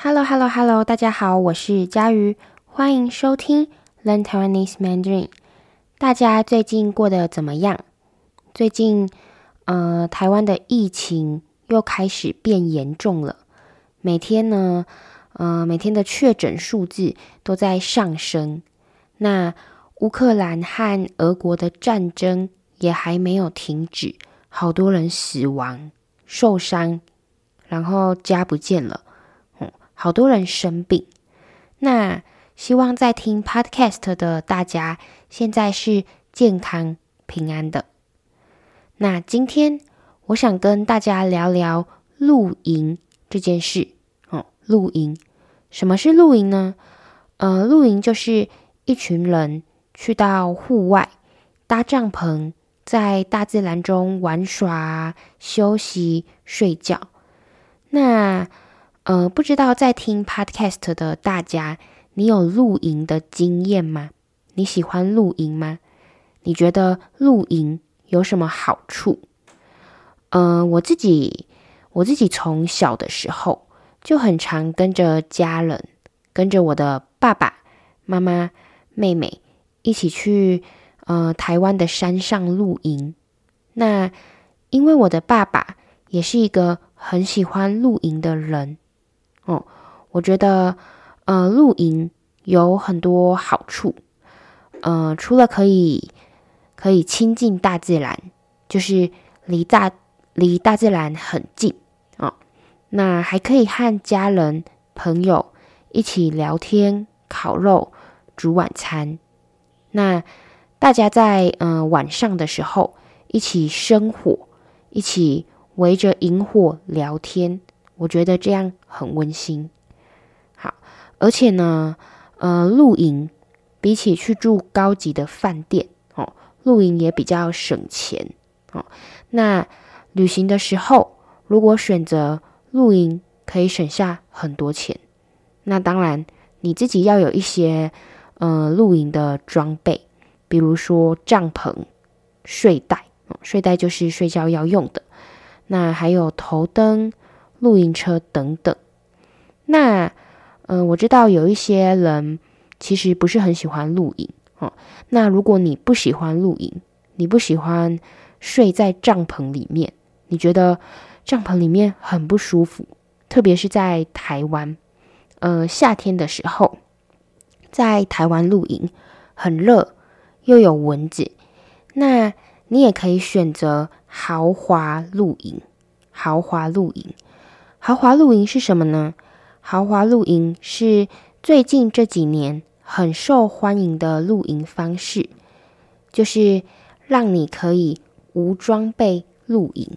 Hello，Hello，Hello，大家好，我是佳瑜，欢迎收听 Learn Taiwanese Mandarin。大家最近过得怎么样？最近，呃，台湾的疫情又开始变严重了，每天呢，呃，每天的确诊数字都在上升。那乌克兰和俄国的战争也还没有停止，好多人死亡、受伤，然后家不见了。好多人生病，那希望在听 Podcast 的大家现在是健康平安的。那今天我想跟大家聊聊露营这件事。哦，露营，什么是露营呢？呃，露营就是一群人去到户外搭帐篷，在大自然中玩耍、休息、睡觉。那呃，不知道在听 Podcast 的大家，你有露营的经验吗？你喜欢露营吗？你觉得露营有什么好处？呃，我自己，我自己从小的时候就很常跟着家人，跟着我的爸爸妈妈、妹妹一起去呃台湾的山上露营。那因为我的爸爸也是一个很喜欢露营的人。哦，我觉得，呃，露营有很多好处，呃，除了可以可以亲近大自然，就是离大离大自然很近，哦，那还可以和家人朋友一起聊天、烤肉、煮晚餐。那大家在呃晚上的时候一起生火，一起围着萤火聊天。我觉得这样很温馨，好，而且呢，呃，露营比起去住高级的饭店哦，露营也比较省钱哦。那旅行的时候，如果选择露营，可以省下很多钱。那当然，你自己要有一些呃露营的装备，比如说帐篷、睡袋，哦，睡袋就是睡觉要用的。那还有头灯。露营车等等，那嗯、我知道有一些人其实不是很喜欢露营哦。那如果你不喜欢露营，你不喜欢睡在帐篷里面，你觉得帐篷里面很不舒服，特别是在台湾，呃，夏天的时候，在台湾露营很热，又有蚊子，那你也可以选择豪华露营，豪华露营。豪华露营是什么呢？豪华露营是最近这几年很受欢迎的露营方式，就是让你可以无装备露营，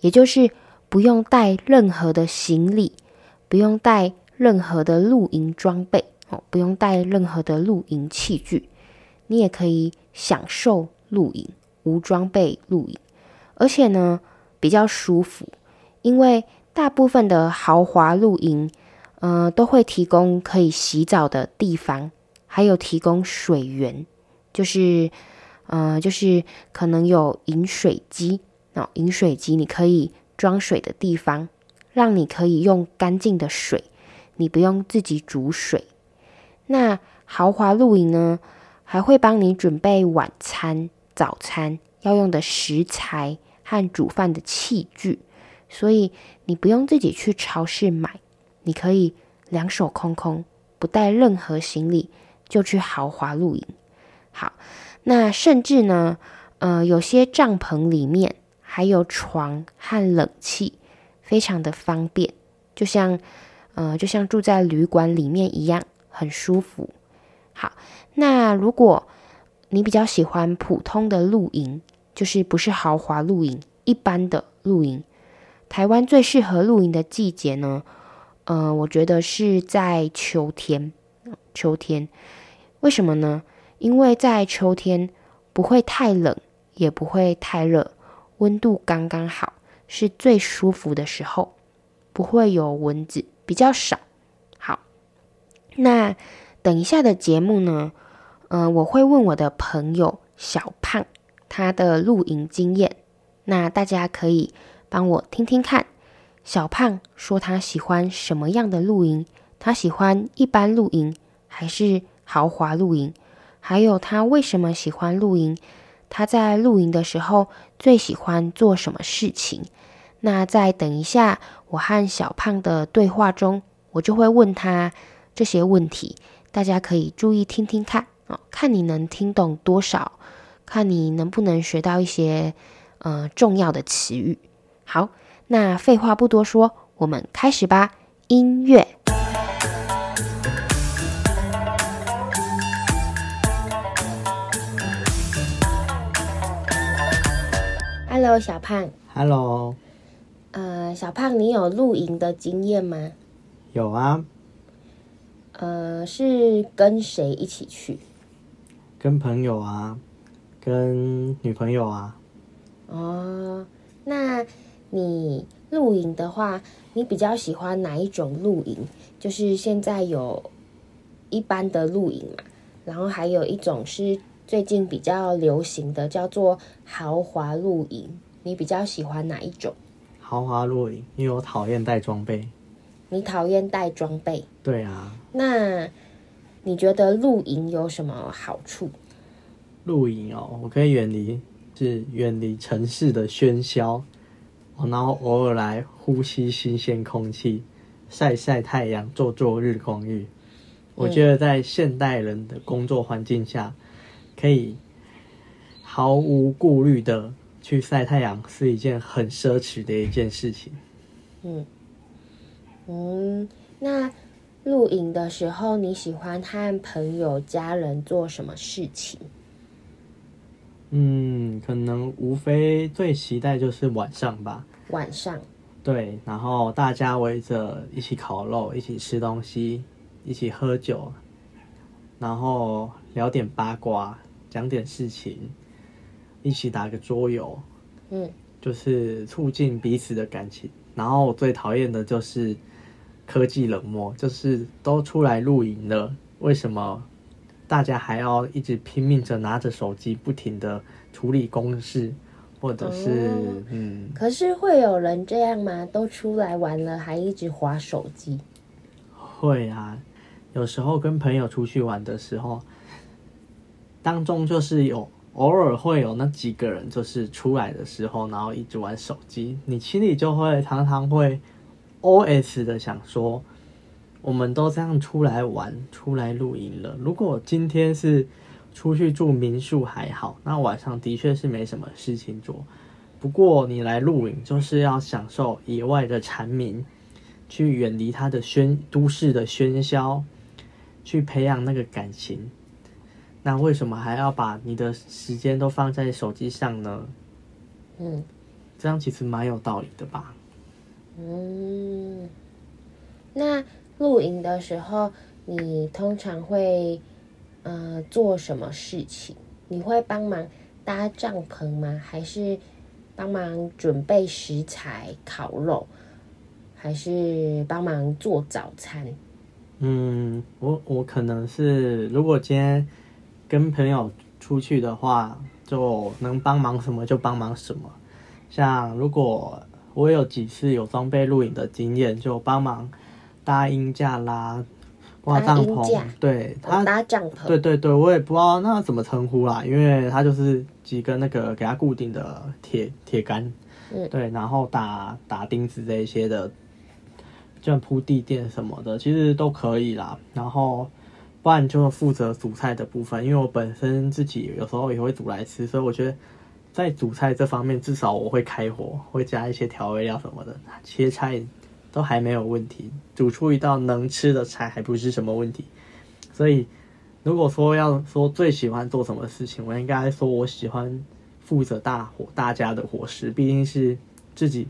也就是不用带任何的行李，不用带任何的露营装备，哦，不用带任何的露营器具，你也可以享受露营，无装备露营，而且呢，比较舒服，因为。大部分的豪华露营，呃，都会提供可以洗澡的地方，还有提供水源，就是，呃，就是可能有饮水机哦，饮水机你可以装水的地方，让你可以用干净的水，你不用自己煮水。那豪华露营呢，还会帮你准备晚餐、早餐要用的食材和煮饭的器具。所以你不用自己去超市买，你可以两手空空，不带任何行李就去豪华露营。好，那甚至呢，呃，有些帐篷里面还有床和冷气，非常的方便，就像呃，就像住在旅馆里面一样，很舒服。好，那如果你比较喜欢普通的露营，就是不是豪华露营，一般的露营。台湾最适合露营的季节呢，呃，我觉得是在秋天。秋天，为什么呢？因为在秋天不会太冷，也不会太热，温度刚刚好，是最舒服的时候，不会有蚊子，比较少。好，那等一下的节目呢，呃，我会问我的朋友小胖他的露营经验，那大家可以。帮我听听看，小胖说他喜欢什么样的露营？他喜欢一般露营还是豪华露营？还有他为什么喜欢露营？他在露营的时候最喜欢做什么事情？那在等一下我和小胖的对话中，我就会问他这些问题，大家可以注意听听看哦，看你能听懂多少，看你能不能学到一些呃重要的词语。好，那废话不多说，我们开始吧。音乐。Hello，小胖。Hello。呃，小胖，你有露营的经验吗？有啊。呃，是跟谁一起去？跟朋友啊，跟女朋友啊。哦，那你露营的话，你比较喜欢哪一种露营？就是现在有一般的露营嘛，然后还有一种是最近比较流行的，叫做豪华露营。你比较喜欢哪一种？豪华露营，因为我讨厌带装备。你讨厌带装备？对啊。那你觉得露营有什么好处？露营哦，我可以远离，是远离城市的喧嚣，然后偶尔来呼吸新鲜空气，晒晒太阳，做做日光浴。我觉得在现代人的工作环境下，可以毫无顾虑的。去晒太阳是一件很奢侈的一件事情。嗯嗯，那露营的时候，你喜欢和朋友、家人做什么事情？嗯，可能无非最期待就是晚上吧。晚上。对，然后大家围着一起烤肉，一起吃东西，一起喝酒，然后聊点八卦，讲点事情。一起打个桌游，嗯，就是促进彼此的感情。然后我最讨厌的就是科技冷漠，就是都出来露营了，为什么大家还要一直拼命着拿着手机，不停的处理公事，或者是、哦、嗯？可是会有人这样吗？都出来玩了，还一直划手机？会啊，有时候跟朋友出去玩的时候，当中就是有。偶尔会有那几个人，就是出来的时候，然后一直玩手机，你心里就会常常会 OS 的想说，我们都这样出来玩、出来露营了，如果今天是出去住民宿还好，那晚上的确是没什么事情做。不过你来露营，就是要享受野外的蝉鸣，去远离它的喧都市的喧嚣，去培养那个感情。那为什么还要把你的时间都放在手机上呢？嗯，这样其实蛮有道理的吧？嗯，那露营的时候，你通常会呃做什么事情？你会帮忙搭帐篷吗？还是帮忙准备食材、烤肉？还是帮忙做早餐？嗯，我我可能是如果今天。跟朋友出去的话，就能帮忙什么就帮忙什么。像如果我有几次有装备露营的经验，就帮忙搭音架啦、挂帐篷。对，他搭帐篷。对对对，我也不知道那怎么称呼啦，因为他就是几根那个给他固定的铁铁杆，嗯，对，然后打打钉子这一些的，这样铺地垫什么的，其实都可以啦。然后。不然就负责煮菜的部分，因为我本身自己有时候也会煮来吃，所以我觉得在煮菜这方面，至少我会开火，会加一些调味料什么的，切菜都还没有问题，煮出一道能吃的菜还不是什么问题。所以如果说要说最喜欢做什么事情，我应该说我喜欢负责大伙大家的伙食，毕竟是自己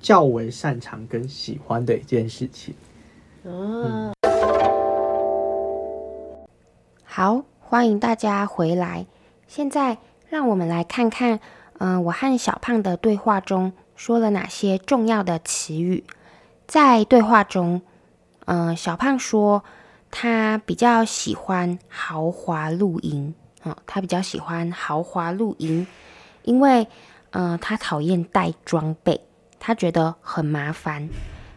较为擅长跟喜欢的一件事情。嗯。好，欢迎大家回来。现在让我们来看看，嗯、呃，我和小胖的对话中说了哪些重要的词语。在对话中，嗯、小胖说他比较喜欢豪华露营，啊、他比较喜欢豪华露营，因为，嗯、他讨厌带装备，他觉得很麻烦。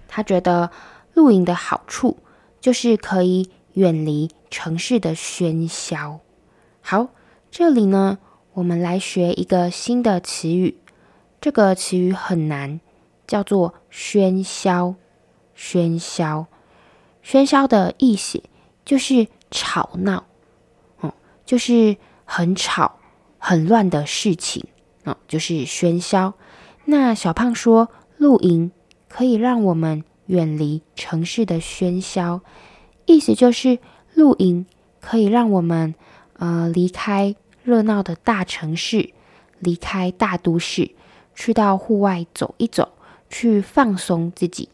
他觉得露营的好处就是可以远离城市的喧嚣。好，这里呢，我们来学一个新的词语。这个词语很难，叫做喧嚣。喧嚣，喧嚣的意思就是吵闹，哦，就是很吵、很乱的事情，哦，就是喧嚣。那小胖说，露营可以让我们远离城市的喧嚣，意思就是露营可以让我们呃离开热闹的大城市，离开大都市，去到户外走一走，去放松自己。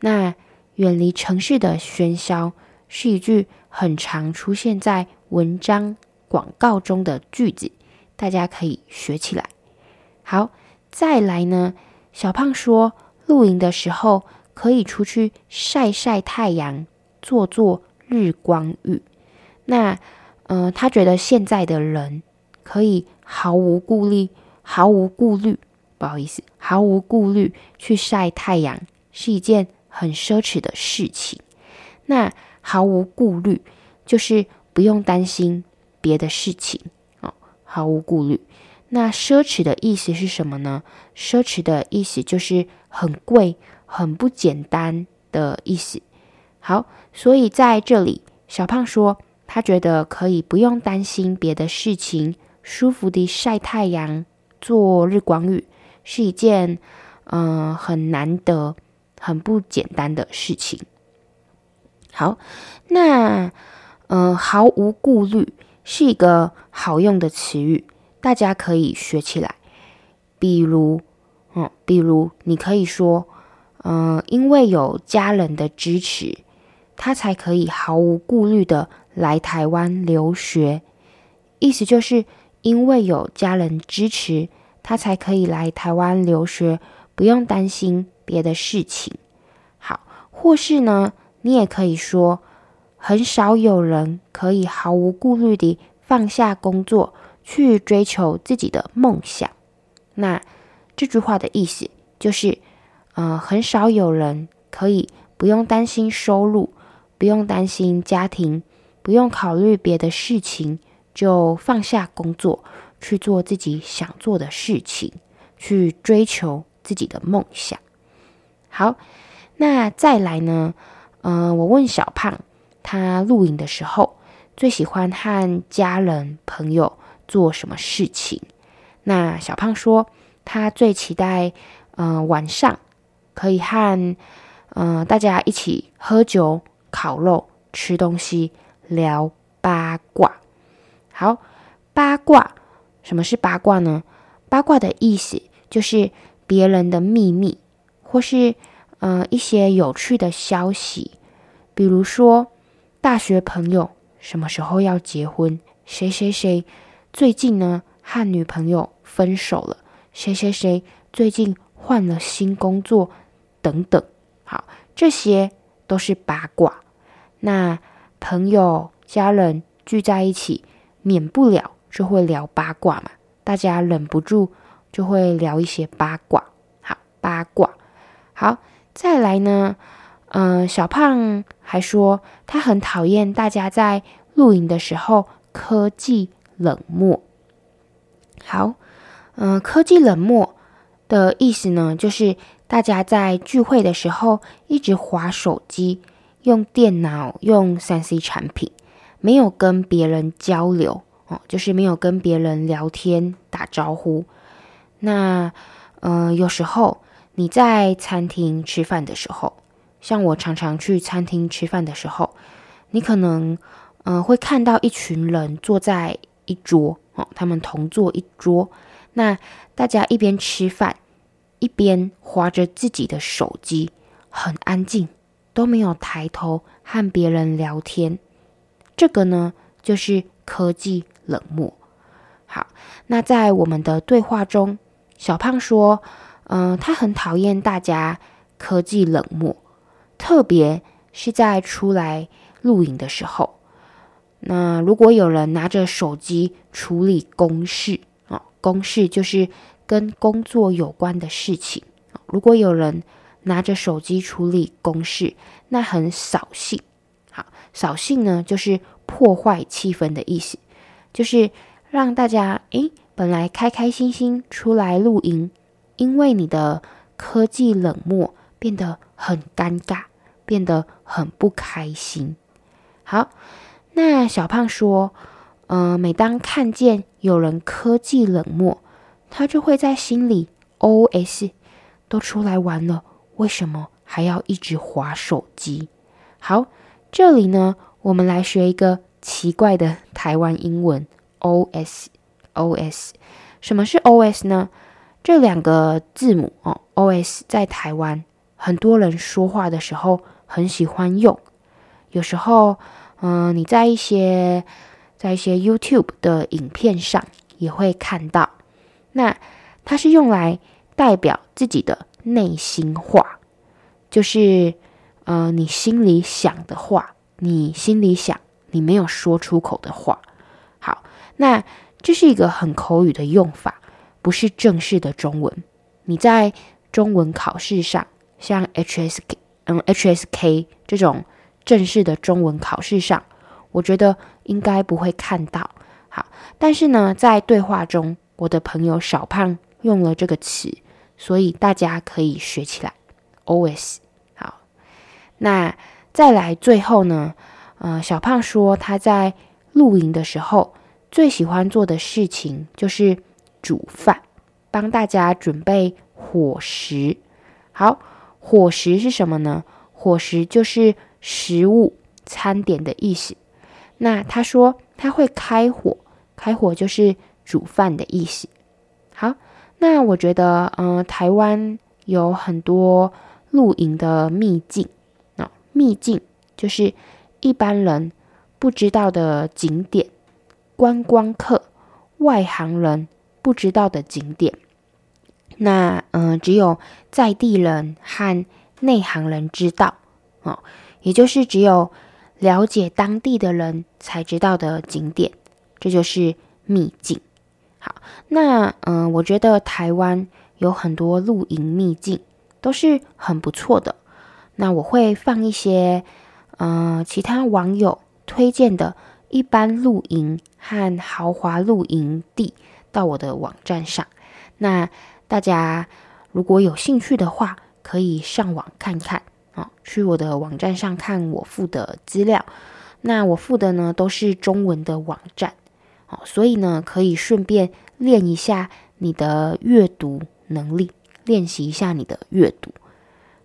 那远离城市的喧嚣是一句很常出现在文章、广告中的句子，大家可以学起来。好，再来呢，小胖说，露营的时候可以出去晒晒太阳，做做日光浴。那，呃，他觉得现在的人可以毫无顾虑、毫无顾虑，不好意思，毫无顾虑去晒太阳，是一件。很奢侈的事情，那毫无顾虑就是不用担心别的事情哦，毫无顾虑。那奢侈的意思是什么呢？奢侈的意思就是很贵、很不简单的意思。好，所以在这里，小胖说他觉得可以不用担心别的事情，舒服地晒太阳、做日光浴，是一件嗯、很难得。很不简单的事情。好，那呃，毫无顾虑是一个好用的词语，大家可以学起来。比如，嗯，比如你可以说，嗯、因为有家人的支持，他才可以毫无顾虑的来台湾留学。意思就是因为有家人支持，他才可以来台湾留学，不用担心。别的事情，好，或是呢，你也可以说，很少有人可以毫无顾虑地放下工作去追求自己的梦想。那这句话的意思就是，呃，很少有人可以不用担心收入，不用担心家庭，不用考虑别的事情，就放下工作去做自己想做的事情，去追求自己的梦想。好，那再来呢？嗯、我问小胖，他露营的时候最喜欢和家人朋友做什么事情？那小胖说，他最期待，嗯、晚上可以和嗯、大家一起喝酒、烤肉、吃东西、聊八卦。好，八卦，什么是八卦呢？八卦的意思就是别人的秘密。或是，呃，一些有趣的消息，比如说，大学朋友什么时候要结婚？谁谁谁最近呢和女朋友分手了？谁谁谁最近换了新工作？等等，好，这些都是八卦。那朋友、家人聚在一起，免不了就会聊八卦嘛，大家忍不住就会聊一些八卦。好，八卦。好，再来呢，嗯、小胖还说他很讨厌大家在露营的时候科技冷漠。好，嗯、科技冷漠的意思呢，就是大家在聚会的时候一直划手机、用电脑、用 3C 产品，没有跟别人交流哦，就是没有跟别人聊天打招呼。那，嗯、呃，有时候。你在餐厅吃饭的时候，像我常常去餐厅吃饭的时候，你可能嗯、呃、会看到一群人坐在一桌哦，他们同坐一桌，那大家一边吃饭一边划着自己的手机，很安静，都没有抬头和别人聊天。这个呢，就是科技冷漠。好，那在我们的对话中，小胖说。嗯、他很讨厌大家科技冷漠，特别是在出来露营的时候。那如果有人拿着手机处理公事啊，公事就是跟工作有关的事情，如果有人拿着手机处理公事，那很扫兴。好，扫兴呢，就是破坏气氛的意思，就是让大家诶，本来开开心心出来露营，因为你的科技冷漠，变得很尴尬，变得很不开心。好，那小胖说，嗯、每当看见有人科技冷漠，他就会在心里 OS：都出来玩了，为什么还要一直划手机？好，这里呢，我们来学一个奇怪的台湾英文 OS。OS，什么是 OS 呢？这两个字母哦，OS 在台湾很多人说话的时候很喜欢用，有时候，嗯、你在一些在一些 YouTube 的影片上也会看到。那它是用来代表自己的内心话，就是呃，你心里想的话，你心里想你没有说出口的话。好，那。这是一个很口语的用法，不是正式的中文。你在中文考试上，像 HSK，嗯，HSK 这种正式的中文考试上，我觉得应该不会看到。好，但是呢，在对话中，我的朋友小胖用了这个词，所以大家可以学起来。OS，好，那再来最后呢，呃，小胖说他在露营的时候。最喜欢做的事情就是煮饭，帮大家准备伙食。好，伙食是什么呢？伙食就是食物、餐点的意思。那他说他会开火，开火就是煮饭的意思。好，那我觉得，嗯、台湾有很多露营的秘境啊，秘境就是一般人不知道的景点。观光客、外行人不知道的景点，那嗯、只有在地人和内行人知道哦，也就是只有了解当地的人才知道的景点，这就是秘境。好，那嗯、我觉得台湾有很多露营秘境都是很不错的。那我会放一些呃，其他网友推荐的。一般露营和豪华露营地到我的网站上，那大家如果有兴趣的话，可以上网看看啊，去我的网站上看我附的资料。那我附的呢都是中文的网站，哦，所以呢可以顺便练一下你的阅读能力，练习一下你的阅读。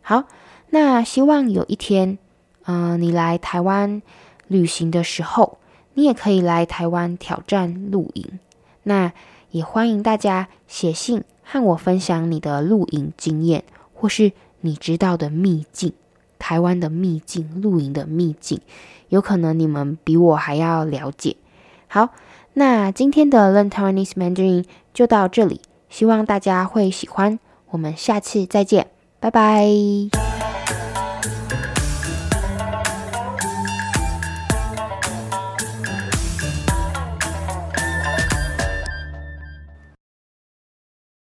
好，那希望有一天，嗯、你来台湾旅行的时候。你也可以来台湾挑战露营，那也欢迎大家写信和我分享你的露营经验，或是你知道的秘境，台湾的秘境，露营的秘境，有可能你们比我还要了解。好，那今天的 Learn Taiwanese Mandarin 就到这里，希望大家会喜欢，我们下次再见，拜拜。